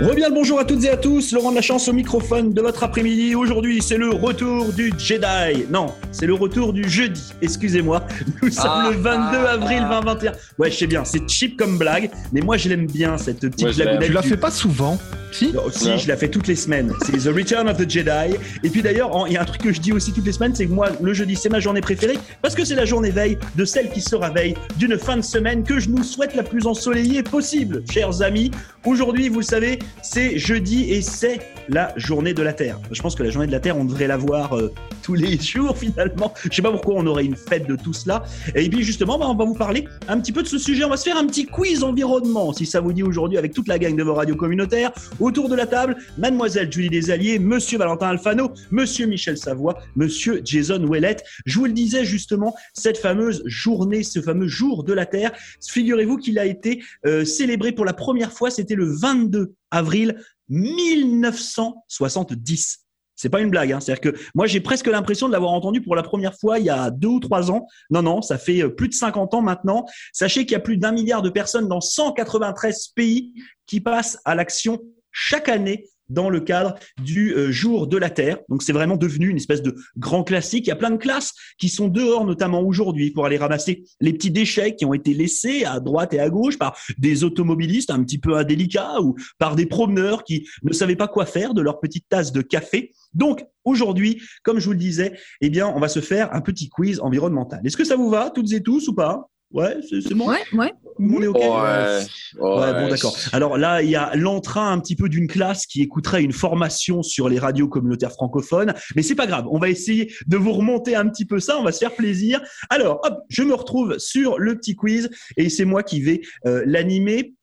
Reviens le bonjour à toutes et à tous, Laurent de la chance au microphone de votre après-midi. Aujourd'hui, c'est le retour du Jedi. Non, c'est le retour du jeudi, excusez-moi. Nous sommes Ah, le 22 ah, avril ah. 2021. Ouais, je sais bien, c'est cheap comme blague, mais moi je l'aime bien, cette petite l'aime. blagounette Tu la fais pas souvent? Si Non, si, je la fais toutes les semaines. C'est The Return of the Jedi. Et puis d'ailleurs, il y a un truc que je dis aussi toutes les semaines, c'est que moi, le jeudi, c'est ma journée préférée parce que c'est la journée veille de celle qui se réveille d'une fin de semaine que je nous souhaite la plus ensoleillée possible, chers amis. Aujourd'hui, vous le savez, c'est jeudi et c'est la journée de la Terre. Je pense que la journée de la Terre, on devrait la voir euh, tous les jours finalement. Je sais pas pourquoi on aurait une fête de tout cela. Et puis justement, bah, on va vous parler un petit peu de ce sujet. On va se faire un petit quiz environnement, si ça vous dit aujourd'hui, avec toute la gang de vos radios communautaires. Autour de la table, mademoiselle Julie Desalliés, monsieur Valentin Alfano, monsieur Michel Savoie, monsieur Jason Ouellet. Je vous le disais justement, cette fameuse journée, ce fameux jour de la Terre, figurez-vous qu'il a été euh, célébré pour la première fois, c'était le 22 avril 1970. C'est pas une blague, hein. c'est-à-dire que moi j'ai presque l'impression de l'avoir entendu pour la première fois il y a deux ou trois ans. Non, non, ça fait euh, plus de 50 ans maintenant. Sachez qu'il y a plus d'un milliard de personnes dans 193 pays qui passent à l'action chaque année dans le cadre du euh, jour de la Terre. Donc c'est vraiment devenu une espèce de grand classique. Il y a plein de classes qui sont dehors, notamment aujourd'hui, pour aller ramasser les petits déchets qui ont été laissés à droite et à gauche par des automobilistes un petit peu indélicats ou par des promeneurs qui ne savaient pas quoi faire de leur petite tasse de café. Donc aujourd'hui, comme je vous le disais, eh bien, on va se faire un petit quiz environnemental. Est-ce que ça vous va, toutes et tous, ou pas? Ouais, c'est bon. Ouais, ouais. On est ok. Ouais. Ouais, Ouais, bon, d'accord. Alors là, il y a l'entrain un petit peu d'une classe qui écouterait une formation sur les radios communautaires francophones, mais c'est pas grave. On va essayer de vous remonter un petit peu ça. On va se faire plaisir. Alors, hop, je me retrouve sur le petit quiz et c'est moi qui vais euh, l'animer.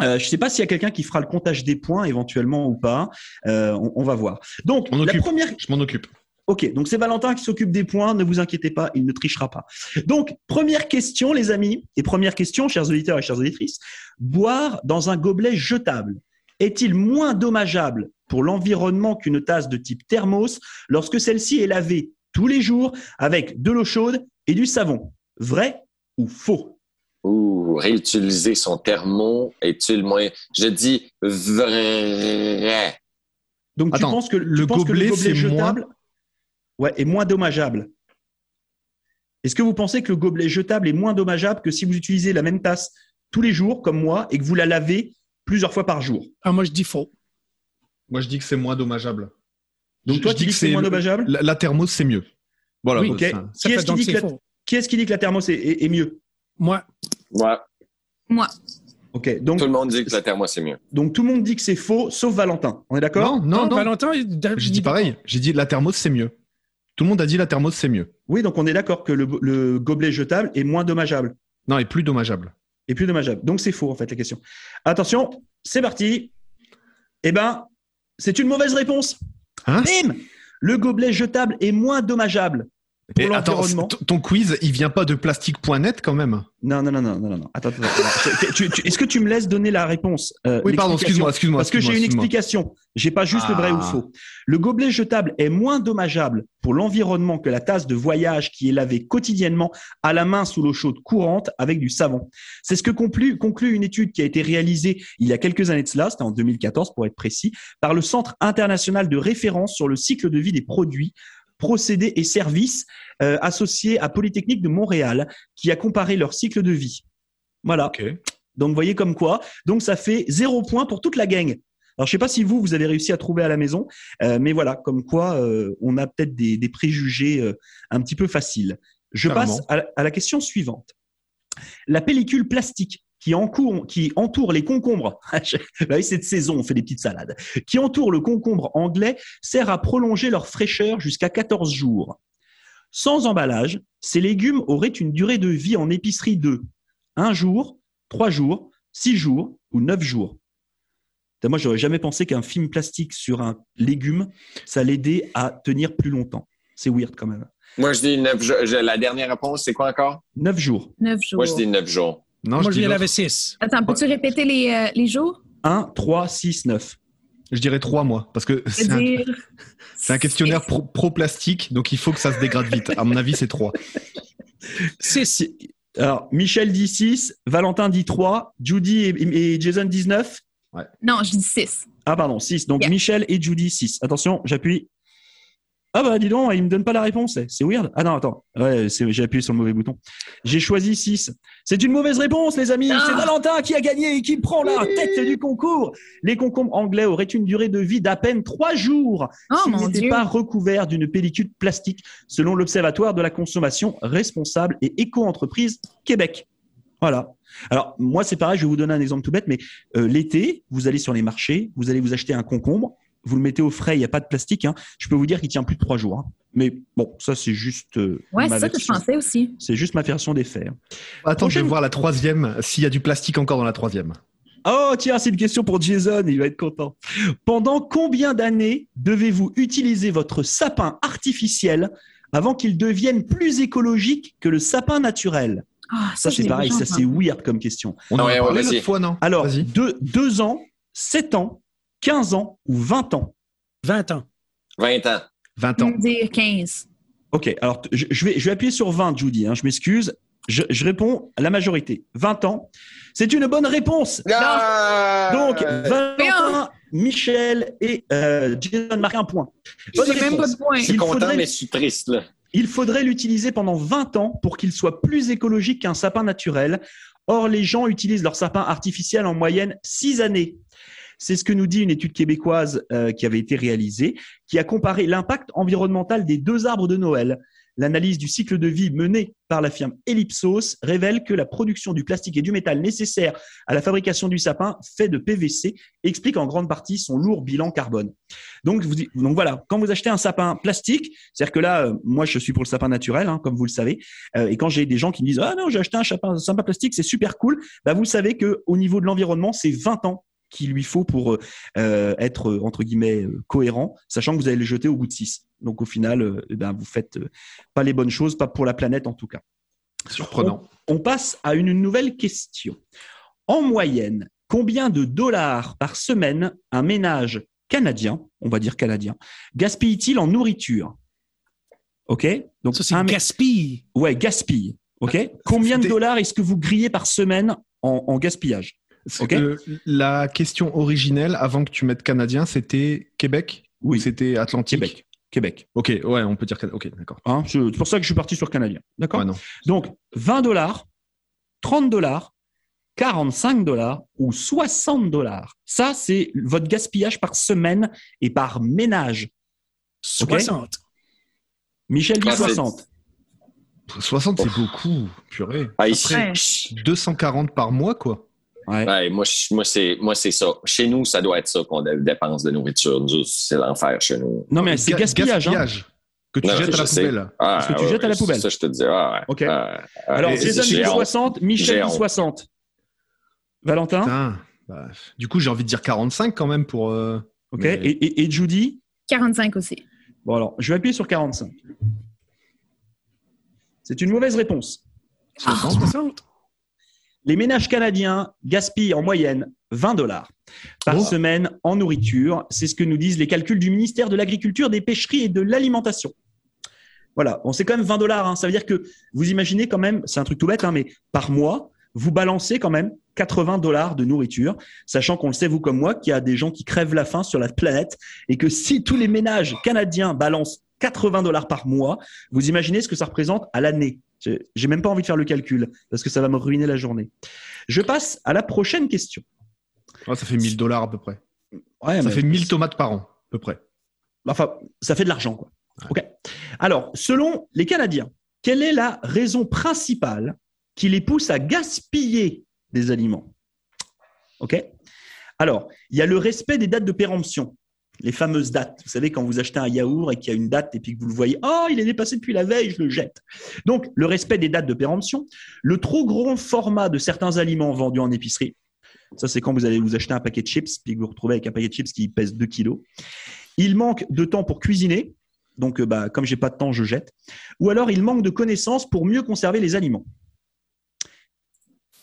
Euh, je sais pas s'il y a quelqu'un qui fera le comptage des points éventuellement ou pas. Euh, on, on va voir. Donc, On la occupe. première, Je m'en occupe. Ok, donc c'est Valentin qui s'occupe des points, ne vous inquiétez pas, il ne trichera pas. Donc, première question, les amis, et première question, chers auditeurs et chères auditrices, boire dans un gobelet jetable est-il moins dommageable pour l'environnement qu'une tasse de type thermos lorsque celle-ci est lavée tous les jours avec de l'eau chaude et du savon? Vrai ou faux? Ouh, réutiliser son thermo est-il moins. Je dis vrai. Donc, Attends, tu penses que le que gobelet, c'est jetable ouais, est moins dommageable Est-ce que vous pensez que le gobelet jetable est moins dommageable que si vous utilisez la même tasse tous les jours, comme moi, et que vous la lavez plusieurs fois par jour? Ah, moi, je dis faux. Moi, je dis que c'est moins dommageable. Donc, Je- toi, je tu dis que c'est moins le- dommageable? La, la thermos, c'est mieux. Voilà. Oui, ça- Qui est-ce qui dit que la- faux. Qui est-ce qui dit que la thermos est, est- est mieux? Moi, Ouais. Moi. Ok, donc Tout le monde dit que la thermo, c'est mieux. donc tout le monde dit que c'est faux, sauf Valentin. On est d'accord? Non, non, non. Valentin, J'ai dit pareil. J'ai dit la thermos, c'est mieux. Tout le monde a dit la thermos, c'est mieux. Oui, donc on est d'accord que le, le gobelet jetable est moins dommageable Non, et plus dommageable. et plus dommageable. Donc c'est faux en fait la question. Attention, c'est parti. Eh ben, c'est une mauvaise réponse. Hein? Bim Le gobelet jetable est moins dommageable pour Et attends, ton quiz, il vient pas de plastique.net quand même Non, non, non, non, non, non, non. Attends, attends, attends. Est-ce que tu me laisses donner la réponse euh, Oui, pardon, excuse-moi, excuse-moi. Parce que j'ai une explication. J'ai pas juste le vrai ou le Ah. faux. Le gobelet jetable est moins dommageable pour l'environnement que la tasse de voyage qui est lavée quotidiennement à la main sous l'eau chaude courante avec du savon. C'est ce que conclut, conclut une étude qui a été réalisée il y a quelques années de cela, c'était en 2014 pour être précis, par le Centre international de référence sur le cycle de vie des produits, procédés et services euh, associés à Polytechnique de Montréal, qui a comparé leur cycle de vie. Voilà. Ok. Donc, vous voyez comme quoi. Donc, ça fait zéro point pour toute la gang. Alors, je sais pas si vous, vous avez réussi à trouver à la maison, euh, mais voilà, comme quoi euh, on a peut-être des, des préjugés euh, un petit peu faciles. Je passe à la question suivante. La pellicule plastique qui, encourt- qui entoure les concombres, bah oui, c'est de saison, on fait des petites salades, qui entoure le concombre anglais sert à prolonger leur fraîcheur jusqu'à 14 jours. Sans emballage, ces légumes auraient une durée de vie en épicerie de un jour, trois jours, six jours ou neuf jours. Putain, Moi, j'aurais jamais pensé qu'un film plastique sur un légume, ça l'aidait à tenir plus longtemps. C'est weird quand même. Moi, je dis neuf jours. Je- La dernière réponse, c'est quoi encore? Neuf jours. Neuf jours. Moi, je dis neuf jours. Non, moi, je, je laver 6. Attends, peux-tu répéter les, euh, les jours? 1, 3, 6, 9. je dirais trois mois. Parce que c'est un, c'est un questionnaire pro, pro-plastique, donc il faut que ça se dégrade vite. À mon avis, c'est trois. 6. Alors, Michel dit 6, Valentin dit 3, Judy et, et Jason disent 9. Non, je dis 6. Ah, pardon, 6. Donc, Yeah. Michel et Judy, 6. Attention, j'appuie. Ah, bah, dis donc, il me donne pas la réponse. c'est- C'est weird. Ah, non, attends. Ouais, j'ai appuyé sur le mauvais bouton. J'ai choisi 6. C'est une mauvaise réponse, les amis. Ah. C'est Valentin qui a gagné et qui prend la tête du concours. Les concombres anglais auraient une durée de vie d'à peine 3 jours Oh s'ils n'étaient pas recouverts d'une pellicule plastique, selon l'Observatoire de la consommation responsable et éco-entreprise Québec. Voilà. Alors, moi, c'est pareil, je vais vous donner un exemple tout bête, mais euh, l'été, vous allez sur les marchés, vous allez vous acheter un concombre, vous le mettez au frais, il n'y a pas de plastique. hein. Je peux vous dire qu'il tient plus de trois jours. hein. Mais bon, ça, c'est juste. euh, Ouais, c'est ça que je pensais aussi. C'est juste ma version des faits. hein. Attends, je vais voir la troisième, s'il y a du plastique encore dans la troisième. Oh, tiens, c'est une question pour Jason, il va être content. Pendant combien d'années devez-vous utiliser votre sapin artificiel avant qu'il devienne plus écologique que le sapin naturel? Ah, Ça, c'est pareil, ça, c'est weird comme question. On en Ouais, a parlé l'autre fois, non? Alors, deux, deux ans, 7 ans, 15 ans ou 20 ans? 20 ans. 20 ans. 20 Je ans. vais dire 15. Ok, alors je, je vais, je vais appuyer sur 20, Judy, hein, je m'excuse. Je, je réponds à la majorité. 20 ans. C'est une bonne réponse. Ah! Donc, Valentin, Michel et euh, Jason marquent un point. Bonne même pas de point. je suis il content, faudrait- mais je suis triste, là. Il faudrait l'utiliser pendant 20 ans pour qu'il soit plus écologique qu'un sapin naturel. Or, les gens utilisent leur sapin artificiel en moyenne 6 années. C'est ce que nous dit une étude québécoise euh, qui avait été réalisée, qui a comparé l'impact environnemental des deux arbres de Noël. L'analyse du cycle de vie menée par la firme Ellipsos révèle que la production du plastique et du métal nécessaire à la fabrication du sapin fait de PVC explique en grande partie son lourd bilan carbone. Donc, vous, donc voilà, quand vous achetez un sapin plastique, c'est-à-dire que là, euh, moi, je suis pour le sapin naturel, hein, comme vous le savez. Euh, et quand j'ai des gens qui me disent ah non, j'ai acheté un sapin, plastique, c'est super cool, bah vous savez que au niveau de l'environnement, c'est 20 ans qu'il lui faut pour euh, être euh, entre guillemets euh, cohérent, sachant que vous allez le jeter au bout de 6. Donc au final, euh, eh ben vous faites euh, pas les bonnes choses, pas pour la planète en tout cas. Surprenant. On passe à une nouvelle question. En moyenne, combien de dollars par semaine un ménage canadien, on va dire canadien, gaspille-t-il en nourriture? Ok? Donc Ça, c'est un gaspille. Ouais, gaspille. Ok? Combien de dollars est-ce que vous grillez par semaine en, en gaspillage? C'est Ok. que la question originelle, avant que tu mettes canadien, c'était Québec ou Oui. c'était Atlantique? Québec. Québec. Ok, ouais, on peut dire Canada. Ok, d'accord. Hein, c'est pour ça que je suis parti sur canadien. D'accord? Ouais. Donc 20 dollars, 30 dollars, 45 dollars ou 60 dollars. Ça, c'est votre gaspillage par semaine et par ménage. 60. Michel dit Ah, c'est- 60. 60, c'est beaucoup. Purée. Ah, ici, Ouais. 240 par mois, quoi. Ouais. Ouais, moi, moi, c'est, moi, c'est ça. Chez nous, ça doit être ça qu'on dé- dépense de nourriture. Nous, c'est l'enfer chez nous. Non, mais c'est Ga- gaspillage. hein. Que tu Non, jettes à la sais. poubelle. Ah, que tu ouais, jettes à la poubelle. Ça, je te dis. Ah, ouais. Ok. Ah, Alors, Jason j'ai dit honte. 60, Michel J'ai dit honte. 60. Valentin? Putain. Bah, du coup, j'ai envie de dire 45 quand même pour. euh, Ok. mais- Et, et, et Judy? 45 aussi. Bon, alors, je vais appuyer sur 45. C'est une mauvaise réponse. Ah, 60. Les ménages canadiens gaspillent en moyenne 20 dollars par Oh. semaine en nourriture. C'est ce que nous disent les calculs du ministère de l'Agriculture, des Pêcheries et de l'Alimentation. Voilà, bon, c'est quand même 20 dollars. hein. Ça veut dire que vous imaginez quand même, c'est un truc tout bête, hein, mais par mois, vous balancez quand même 80 dollars de nourriture, sachant qu'on le sait, vous comme moi, qu'il y a des gens qui crèvent la faim sur la planète et que si tous les ménages canadiens balancent 80 dollars par mois, vous imaginez ce que ça représente à l'année. J'ai même pas envie de faire le calcul parce que ça va me ruiner la journée. Je passe à la prochaine question. ça fait 1000 dollars à peu près. Ouais, ça fait 1000 tomates par an, à peu près. Enfin, ça fait de l'argent, quoi. Ok. Alors, selon les Canadiens, quelle est la raison principale qui les pousse à gaspiller des aliments? Ok. Alors, il y a le respect des dates de péremption, les fameuses dates. Vous savez, quand vous achetez un yaourt et qu'il y a une date et puis que vous le voyez, oh, il est dépassé depuis la veille, je le jette. Donc, le respect des dates de péremption, le trop grand format de certains aliments vendus en épicerie. Ça, c'est quand vous allez vous acheter un paquet de chips puis que vous vous retrouvez avec un paquet de chips qui pèse 2 kilos. Il manque de temps pour cuisiner. Donc, euh, bah, comme j'ai pas de temps, je jette. Ou alors, il manque de connaissances pour mieux conserver les aliments.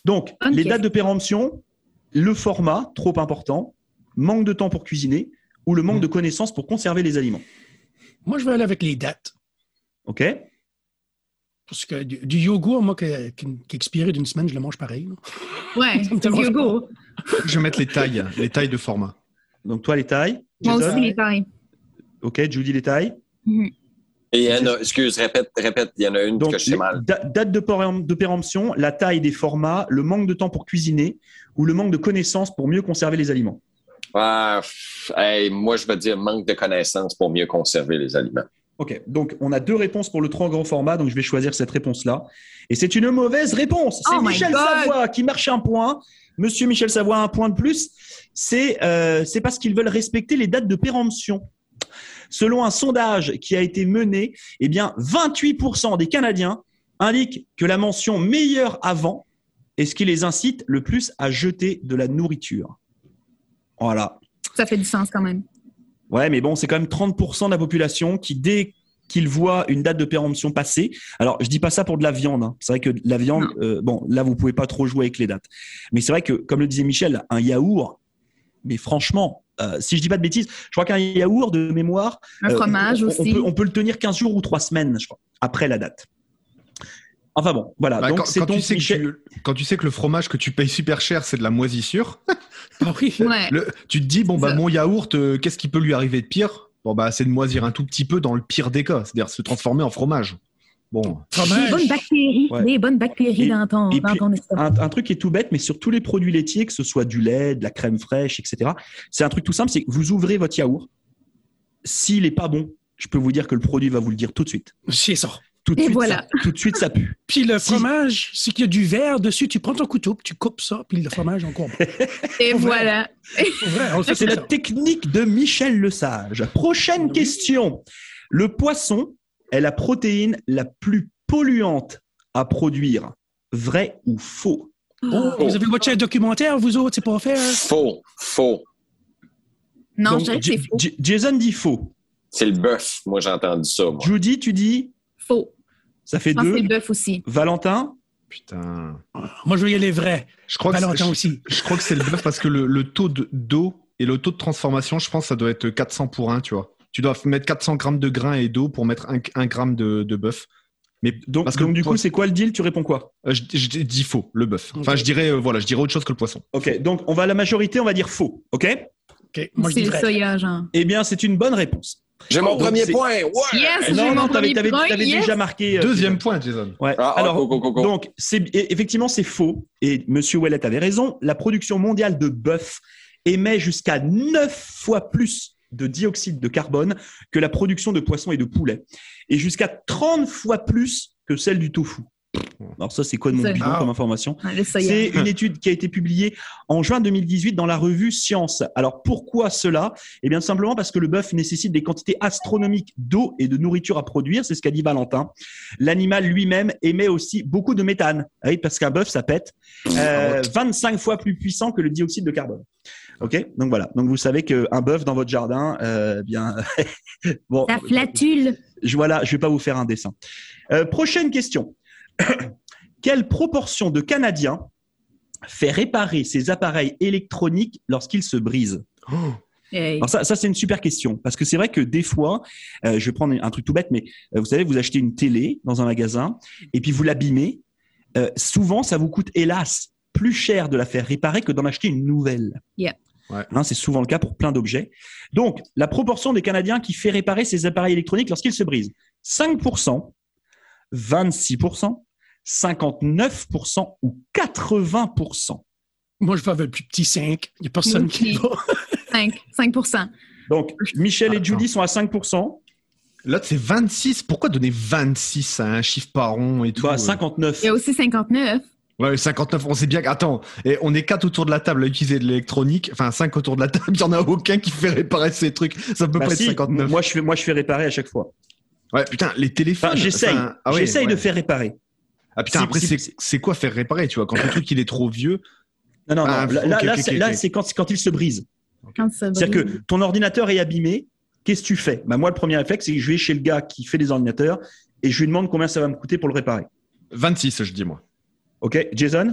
Donc, les dates de péremption, le format, trop important, manque de temps pour cuisiner, ou le manque Mm. de connaissances pour conserver les aliments. Moi, je vais aller avec les dates. OK Parce que du, du yogourt, moi, qui, qui expirait d'une semaine, je le mange pareil. Ouais, du yogourt. Je vais mettre les tailles, les tailles de format. Donc toi les tailles. Moi Jason aussi, les tailles. Ok, Judy les tailles. Mhm. Et il y en a, excuse, répète, répète, il y en a une Donc que je sais mal. da- date de péremption, la taille des formats, le manque de temps pour cuisiner ou le manque de connaissances pour mieux conserver les aliments. Ah, pff, hey, moi, je veux dire manque de connaissances pour mieux conserver les aliments. Ok, donc on a deux réponses pour le trop grand format, donc je vais choisir cette réponse-là. Et c'est une mauvaise réponse. C'est Oh Michel. Savoie qui marche un point. Monsieur Michel Savoie, un point de plus. C'est euh, c'est parce qu'ils veulent respecter les dates de péremption. Selon un sondage qui a été mené, eh bien, 28% des Canadiens indiquent que la mention meilleur avant est ce qui les incite le plus à jeter de la nourriture. Voilà. Ça fait du sens quand même. Ouais, mais bon, c'est quand même 30% de la population qui, dès qu'ils voient une date de péremption passer, alors je dis pas ça pour de la viande. hein. C'est vrai que la viande, euh, bon, là vous pouvez pas trop jouer avec les dates. Mais c'est vrai que, comme le disait Michel, un yaourt, mais franchement, euh, si je dis pas de bêtises, je crois qu'un yaourt de mémoire, Un euh, fromage on aussi. peut, on peut le tenir 15 jours ou 3 semaines, je crois, après la date. Enfin bon, voilà. Bah, donc quand, tu sais que Michel. tu- quand tu sais que le fromage que tu payes super cher, c'est de la moisissure, Ah oui. Ouais. le- tu te dis, bon, bah, mon yaourt, euh, qu'est-ce qui peut lui arriver de pire? Bon, bah, c'est de moisir un tout petit peu dans le pire des cas, c'est-à-dire se transformer en fromage. Bon, Des bonnes bactéries. Ouais. Des bonnes bactéries ton estomac. un, un truc qui est tout bête, mais sur tous les produits laitiers, que ce soit du lait, de la crème fraîche, etc. C'est un truc tout simple, c'est que vous ouvrez votre yaourt. S'il est pas bon, je peux vous dire que le produit va vous le dire tout de suite. C'est ça. Tout de Et suite, voilà. ça, tout de suite, ça pue. Puis le Si- fromage, c'est qu'il y a du verre dessus. Tu prends ton couteau, puis tu coupes ça, puis le fromage encore. Et Pour voilà. Le fait C'est la technique de Michel Lesage. Prochaine Oui. question. Le poisson est la protéine la plus polluante à produire. Vrai ou faux? Oh, vous avez un documentaire, vous autres, c'est pas faire? Faux, faux. Non, Donc, je dirais que J- c'est faux. J- Jason dit faux. C'est le bœuf. Moi, j'ai entendu ça, moi. Judy, tu dis Faux. Ça fait Je pense que deux. c'est le bœuf aussi. Valentin putain. Moi, je veux y aller vrai. Je crois, que Valentin c'est- aussi. je, je crois que c'est le bœuf parce que le, le taux de- d'eau et le taux de transformation, je pense, ça doit être 400 pour 1, tu vois. Tu dois mettre 400 grammes de grains et d'eau pour mettre un, un gramme de, de bœuf. Mais Donc, Parce que donc du toi- coup, c'est quoi le deal? Tu réponds quoi? Euh, je, je dis faux, le bœuf. Enfin, je dirais, euh, voilà, je dirais autre chose que le poisson. Ok, donc on va à la majorité, on va dire faux. Ok? OK, moi, je C'est dis le vrai. soya, genre. Eh bien, c'est une bonne réponse. J'ai mon premier point. Ouais! Yes, non, non, t'avais, déjà marqué. euh, Deuxième point, Jason. Ouais. Ah, ah, Alors, go, go, go, go. donc, et- effectivement, c'est faux. Et Monsieur Ouellet avait raison. La production mondiale de bœuf émet jusqu'à 9 fois plus de dioxyde de carbone que la production de poissons et de poulets. Et jusqu'à 30 fois plus que celle du tofu. Alors ça, c'est quoi de mon Ah. comme information. C'est une étude qui a été publiée en juin 2018 dans la revue Science. Alors pourquoi cela? Eh bien simplement parce que le bœuf nécessite des quantités astronomiques d'eau et de nourriture à produire, c'est ce qu'a dit Valentin. L'animal lui-même émet aussi beaucoup de méthane, Ah oui, parce qu'un bœuf ça pète, euh, 25 fois plus puissant que le dioxyde de carbone. Ok, donc voilà. Donc vous savez qu'un bœuf dans votre jardin, euh, bien, bon, La flatule. je, voilà, je vais pas vous faire un dessin. Euh, prochaine question. Quelle proportion de Canadiens fait réparer ses appareils électroniques lorsqu'ils se brisent? Hey. Alors ça, ça c'est une super question parce que c'est vrai que des fois, euh, je vais prendre un truc tout bête, mais euh, vous savez, vous achetez une télé dans un magasin et puis vous l'abîmez. Euh, souvent, ça vous coûte hélas plus cher de la faire réparer que d'en acheter une nouvelle. Yeah. Ouais. Hein, c'est souvent le cas pour plein d'objets. Donc, la proportion des Canadiens qui fait réparer ses appareils électroniques lorsqu'ils se brisent 5%, 26%, 59% ou 80%. Moi, je vais avec le plus petit 5. Il n'y a personne qui va. 5. 5 Donc, Michel et. Judy sont à 5%. Là, c'est 26. Pourquoi donner 26 à un chiffre par rond et tout Bah, euh? 59. Il y a aussi 59. Ouais, 59, on sait bien que- Attends, et on est quatre autour de la table à utiliser de l'électronique. Enfin, cinq autour de la table, il n'y en a aucun qui fait réparer ces trucs. Ça peut Bah pas si, être 59. moi je fais moi je fais réparer à chaque fois. Ouais, putain, les téléphones. Enfin, j'essaye. enfin, ah ouais, j'essaye ouais. de faire réparer. Ah putain, Si- après, si- c'est quoi faire réparer, tu vois Quand le truc il est trop vieux? Non non Ah, non. Là, c'est, ok. là, c'est quand quand il se brise. Quand ça C'est-à-dire que ton ordinateur est abîmé. Qu'est-ce que tu fais? Bah moi le premier réflexe c'est que je vais chez le gars qui fait des ordinateurs et je lui demande combien ça va me coûter pour le réparer. 26, je dis moi. Ok, Jason?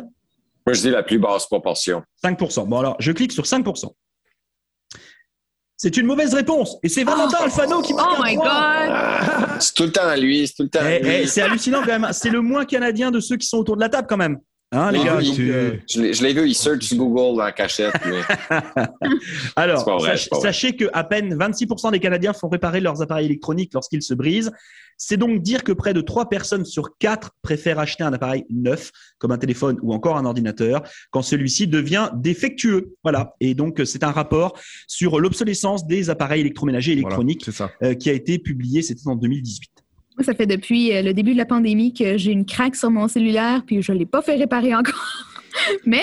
Moi, je dis la plus basse proportion. 5%. Bon alors je clique sur 5%. C'est une mauvaise réponse et c'est Valentin Alfano qui marque Oh un my point. God! C'est tout le temps à lui, c'est tout le temps à Eh, lui. eh, c'est hallucinant quand même. C'est le moins canadien de ceux qui sont autour de la table quand même. Hein, les gars, euh, Je l'ai- vu, il search Google en cachette. Mais... Alors, vrai, sach- sachez que à peine 26% des Canadiens font réparer leurs appareils électroniques lorsqu'ils se brisent. C'est donc dire que près de 3 personnes sur 4 préfèrent acheter un appareil neuf, comme un téléphone ou encore un ordinateur, quand celui-ci devient défectueux. Voilà. Et donc, euh, c'est un rapport sur l'obsolescence des appareils électroménagers Voilà, électroniques euh, qui a été publié, c'était en 2018. Moi, ça fait depuis euh, le début de la pandémie que j'ai une craque sur mon cellulaire, puis je ne l'ai pas fait réparer encore. Mais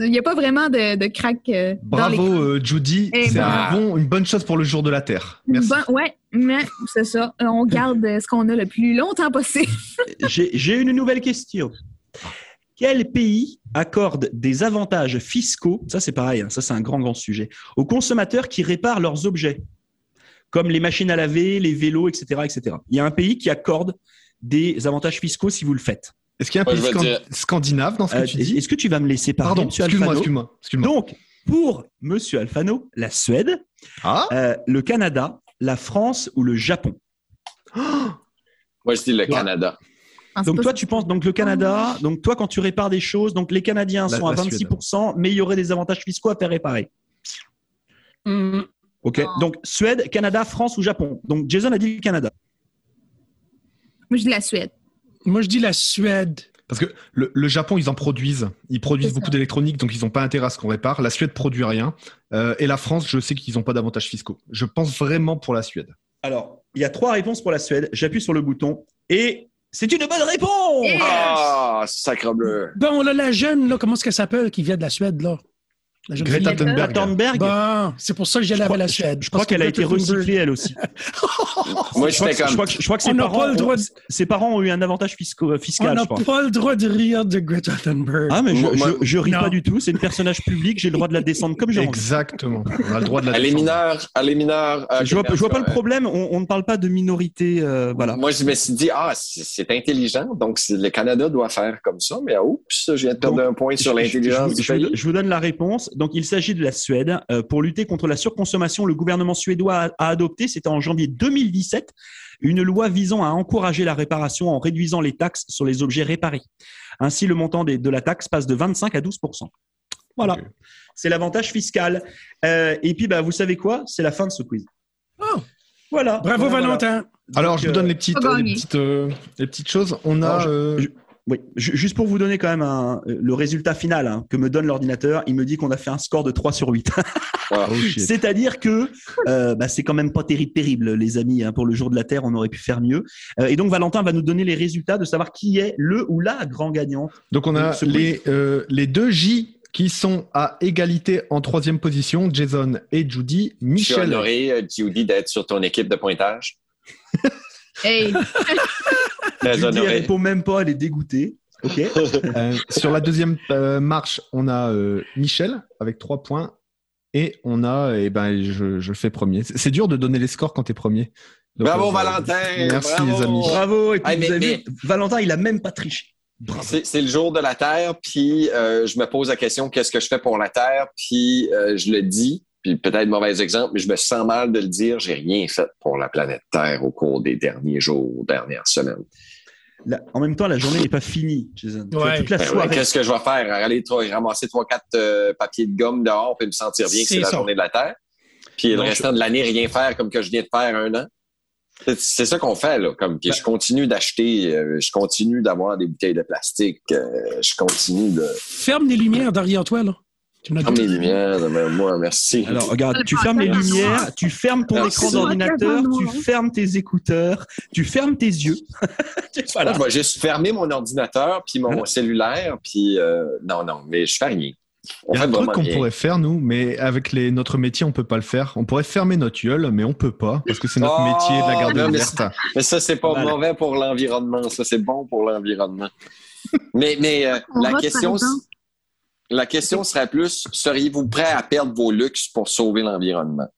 il n'y a pas vraiment de, de craque euh, les Bravo euh, Judy, c'est un bon, une bonne chose pour le jour de la Terre. Merci. Bon, ouais, mais c'est ça. On garde euh, ce qu'on a le plus longtemps possible. J'ai j'ai une nouvelle question. Quel pays accorde des avantages fiscaux, ça c'est pareil, hein, ça c'est un grand grand sujet, aux consommateurs qui réparent leurs objets, comme les machines à laver, les vélos, etc., etc. Il y a un pays qui accorde des avantages fiscaux si vous le faites. Est-ce qu'il y a un pays scan- dire- scandinave dans ce que Euh, tu dis? Est-ce que tu vas me laisser parler, Pardon, Monsieur excuse-moi, Alfano excuse-moi. excuse-moi. Donc, pour Monsieur Alfano, la Suède, Ah? euh, le Canada, la France ou le Japon? Moi, je dis le Canada. Donc toi, tu penses donc le Canada. Donc toi, quand tu répares des choses, donc les Canadiens La- sont à la 26%, mais il y aurait des avantages fiscaux à faire réparer. Hum, Ok. Donc Suède, Canada, France ou Japon? Donc Jason a dit le Canada. Moi, je dis la Suède. Moi, je dis la Suède. Parce que le, le Japon, ils en produisent. Ils produisent beaucoup d'électronique, donc ils n'ont pas intérêt à ce qu'on répare. La Suède produit rien. Euh, et la France, je sais qu'ils n'ont pas d'avantages fiscaux. Je pense vraiment pour la Suède. Alors, il y a trois réponses pour la Suède. J'appuie sur le bouton et c'est une bonne réponse. Ah, sacre bleu. Bon, là, la jeune, là, comment est-ce qu'elle s'appelle qui vient de la Suède, là? La jeune Greta fille. Thunberg. Thunberg. Bon, c'est pour ça que j'allais Je crois- avec la Suède. Je crois Parce que qu'elle a été recyclée elle aussi. Moi, Je crois, que, je, crois comme. que, je crois que ses On n'a parents, pas le droit ont, de- ses parents ont eu un avantage fisco- On fiscal, n'a je crois. pas le droit de rire de Greta Thunberg. Ah mais je, je, je ris Non. pas du tout. C'est une personnage public. J'ai le droit de la descendre comme j'ai envie. Exactement. On a le droit de la Elle est défendre. mineure. Elle est mineure. Ah, Je vois, je vois pas le problème. On, on ne parle pas de minorité. euh, voilà. Moi, je me suis dit, ah, c'est intelligent. Donc, le Canada doit faire comme ça. Mais, oups, je viens de perdre Donc, un point sur Je- je- l'intelligence je, je je vous donne la réponse. Donc, il s'agit de la Suède. Euh, pour lutter contre la surconsommation, le gouvernement suédois a, a adopté, c'était en janvier 2017, une loi visant à encourager la réparation en réduisant les taxes sur les objets réparés. Ainsi, le montant des- de la taxe passe de 25 à 12% Voilà. C'est l'avantage fiscal. Euh, et puis, bah, vous savez quoi? C'est la fin de ce quiz. Oh. Voilà. Bravo, Voilà, voilà. Valentin. Alors, Donc, je vous donne euh, les petites, pas les gagné. petites, euh, les petites choses. On a. Alors, je- euh, je- Oui, Ju- juste pour vous donner quand même un- euh, le résultat final hein, que me donne l'ordinateur, il me dit qu'on a fait un score de 3 sur 8. Ah. oh, shit. C'est-à-dire que euh, bah, c'est quand même pas terrible, terrible, les amis. hein, pour le jour de la Terre, on aurait pu faire mieux. Euh, et donc Valentin va nous donner les résultats de savoir qui est le ou la grand gagnante. Donc, on a les, euh, les deux J qui sont à égalité en troisième position Jason et Judy. Je suis Michel. honoré, Judy, d'être sur ton équipe de pointage. Hey, Judy, elle répond même pas, elle est dégoûtée. Ok. Euh, sur la deuxième euh, marche, on a euh, Michel avec trois points. Et on a, et ben, je, je le fais premier. C'est dur de donner les scores quand t'es premier. Donc, Bravo, euh, Valentin! Merci, Bravo! les amis. Bravo. Et puis Hey, mais- vous avez mais- vu, Valentin, il a même pas triché. C'est c'est le jour de la Terre, puis euh, je me pose la question qu'est-ce que je fais pour la Terre, puis euh, je le dis, puis peut-être mauvais exemple, mais je me sens mal de le dire. J'ai rien fait pour la planète Terre au cours des derniers jours, dernières semaines. En même temps, la journée n'est pas finie, Jason. Ouais. Toute la Ben ouais, soirée. Qu'est-ce que je vais faire? Aller trois- ramasser trois quatre euh, papiers de gomme dehors, puis me sentir bien que c'est la journée de la Terre, puis le restant de l'année rien faire comme que je viens de faire un an? C'est- C'est ça qu'on fait là. Comme puis Ben- je continue d'acheter, euh, je continue d'avoir des bouteilles de plastique, euh, je continue de Ferme les lumières derrière toi, là. Tu n'as fermer les lumières. moi, merci. Alors, regarde, tu fermes les lumières, tu fermes ton Merci. écran d'ordinateur, tu noir. fermes tes écouteurs, tu fermes tes yeux. voilà. Je vais juste fermer mon ordinateur puis mon Voilà. cellulaire puis euh, non non, mais je fais rien. On Il y a un truc qu'on pourrait faire, nous, mais avec les, notre métier, on peut pas le faire. On pourrait fermer notre gueule, mais on peut pas, parce que c'est notre Oh, métier de la garder ouverte. Mais ça c'est pas Voilà. mauvais pour l'environnement, ça c'est bon pour l'environnement. mais mais euh, la question. La question serait plus seriez-vous prêt à perdre vos luxes pour sauver l'environnement?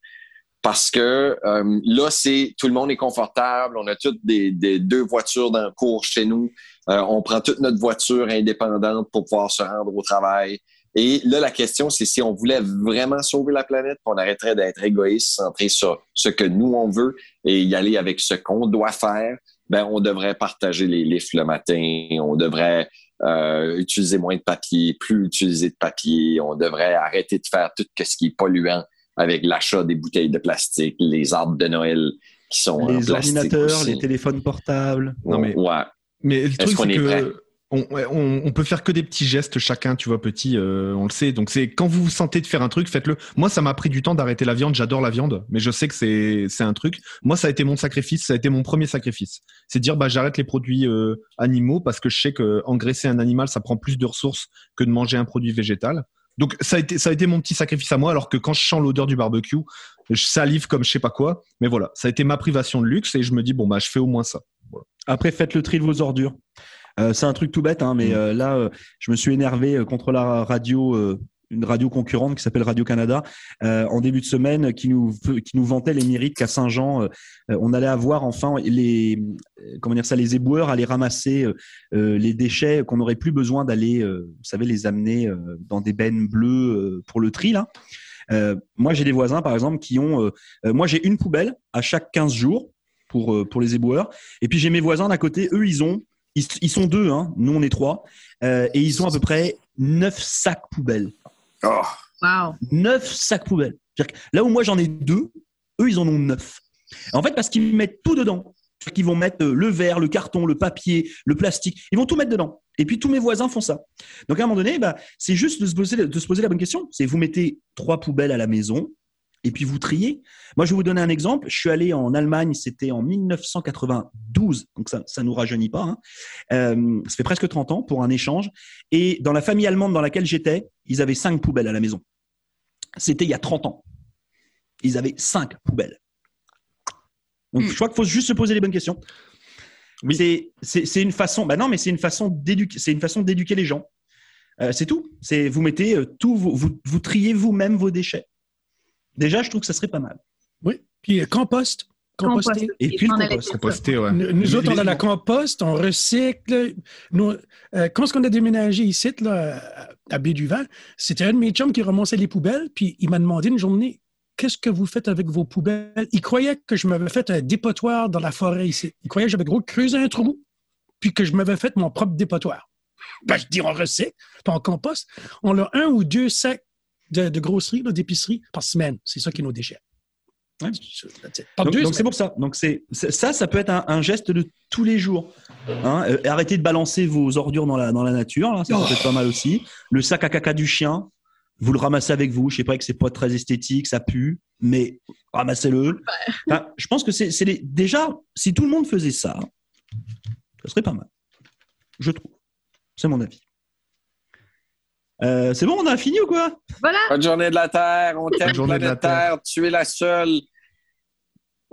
Parce que euh, là, c'est tout le monde est confortable. On a toutes des, deux voitures dans le cours chez nous. Euh, on prend toute notre voiture indépendante pour pouvoir se rendre au travail. Et là, la question, c'est si on voulait vraiment sauver la planète, on arrêterait d'être égoïste, centré sur ce que nous on veut et y aller avec ce qu'on doit faire. Ben, on devrait partager les livres le matin, on devrait euh, utiliser moins de papier, plus utiliser de papier, on devrait arrêter de faire tout ce qui est polluant avec l'achat des bouteilles de plastique, les arbres de Noël qui sont en Les plastique ordinateurs, aussi. les téléphones portables. Non, mais- Ouais. Mais le Est-ce truc, qu'on c'est est prêt? que on, on, on peut faire que des petits gestes chacun, tu vois, petit, euh, on le sait. Donc c'est quand vous vous sentez de faire un truc, faites-le. Moi, ça m'a pris du temps d'arrêter la viande. J'adore la viande, mais je sais que c'est c'est un truc. Moi, ça a été mon sacrifice. Ça a été mon premier sacrifice. C'est dire bah j'arrête les produits euh, animaux parce que je sais que engraisser un animal, ça prend plus de ressources que de manger un produit végétal. Donc ça a été ça a été mon petit sacrifice à moi. Alors que quand je sens l'odeur du barbecue, je salive comme je sais pas quoi. Mais voilà, ça a été ma privation de luxe et je me dis bon bah je fais au moins ça. Après, faites le tri de vos ordures. Euh, c'est un truc tout bête, hein, mais Mm. euh, là, euh, je me suis énervé euh, contre la radio, euh, une radio concurrente qui s'appelle Radio Canada, euh, en début de semaine, qui nous qui nous vantait les mérites qu'à Saint-Jean, on allait avoir enfin les comment dire ça, les éboueurs allaient ramasser les déchets qu'on n'aurait plus besoin d'aller, euh, vous savez, les amener euh, dans des bennes bleues euh, pour le tri là. Euh, moi, j'ai des voisins, par exemple, qui ont. euh, euh, moi, j'ai une poubelle à chaque 15 jours pour pour les éboueurs. Et puis j'ai mes voisins d'à côté, eux, ils ont, ils, ils sont deux, hein, nous on est trois, euh, et ils ont à peu près neuf sacs poubelles. Oh. Wow. Neuf sacs poubelles. C'est-à-dire que Là où moi j'en ai deux, eux ils en ont neuf. En fait, parce qu'ils mettent tout dedans. Qu'ils vont mettre euh, le verre, le carton, le papier, le plastique. Ils vont tout mettre dedans. Et puis tous mes voisins font ça. Donc à un moment donné, bah, c'est juste de se, poser, de se poser la bonne question. C'est vous mettez trois poubelles à la maison et puis vous triez. Moi, je vais vous donner un exemple. Je suis allé en Allemagne, c'était en 1992, donc ça ça nous rajeunit pas. Hein. Euh, ça fait presque 30 ans pour un échange. Et dans la famille allemande dans laquelle j'étais, ils avaient cinq poubelles à la maison. C'était il y a 30 ans. Ils avaient cinq poubelles. Donc, Hmm. je crois qu'il faut juste se poser les bonnes questions. Oui. C'est- C'est c'est une façon. Bah non, mais c'est une façon d'éduquer. C'est une façon d'éduquer les gens. Euh, c'est tout. C'est vous mettez euh, tout. Vous, vous, vous triez vous-même vos déchets. Déjà, je trouve que ça serait pas mal. Oui. Puis euh, compost. Composter. Et puis le compost. Composter, ouais. Nous, autres, on a la compost, on recycle. Nous, euh, quand on a déménagé ici, là, à Baie-du-Vent, c'était un de mes chums qui ramassait les poubelles, puis il m'a demandé une journée Qu'est-ce que vous faites avec vos poubelles? Il croyait que je m'avais fait un dépotoir dans la forêt ici. Il croyait que j'avais gros creusé un trou, puis que je m'avais fait mon propre dépotoir. Ben, je dis on recycle, puis on composte. On a un ou deux sacs de, de grosserie, là, d'épicerie par semaine. C'est ça qui est nos déchets. Ouais. Par Donc, c'est pour ça. Donc c'est c'est- ça, ça peut être un, un geste de tous les jours. Hein, euh, arrêtez de balancer vos ordures dans la dans la nature. là, ça, peut être pas mal aussi. Le sac à caca du chien, vous le ramassez avec vous. Je sais pas que c'est pas très esthétique, ça pue, mais ramassez-le. Enfin, je pense que c'est c'est les- déjà si tout le monde faisait ça, ça serait pas mal. Je trouve. C'est mon avis. Euh, c'est bon, on a fini ou quoi? Voilà. Bonne journée de la Terre, on t'aime, Bonne journée de la planète Terre. Tu es la seule.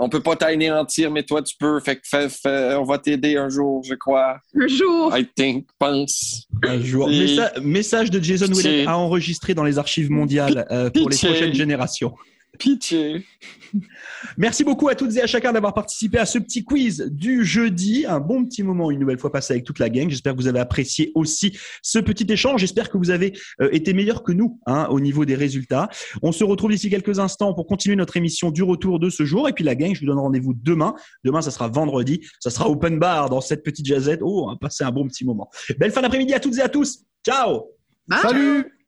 On peut pas t'anéantir, mais toi, tu peux. Fait que fais- fais- on va t'aider un jour, je crois. Un jour. I think, pense. Un jour. Et- Messa- message de Jason. Willett à enregistrer dans les archives mondiales euh, pour les prochaines générations. Pitié. Merci beaucoup à toutes et à chacun d'avoir participé à ce petit quiz du jeudi. Un bon petit moment, une nouvelle fois passé avec toute la gang. J'espère que vous avez apprécié aussi ce petit échange. J'espère que vous avez euh, été meilleurs que nous hein, au niveau des résultats. On se retrouve d'ici quelques instants pour continuer notre émission du retour de ce jour. Et puis la gang, je vous donne rendez-vous demain. Demain, ça sera vendredi. Ça sera open bar dans cette petite jazette. Oh, on va passer un bon petit moment. Belle fin d'après-midi à toutes et à tous. Ciao Bye. Salut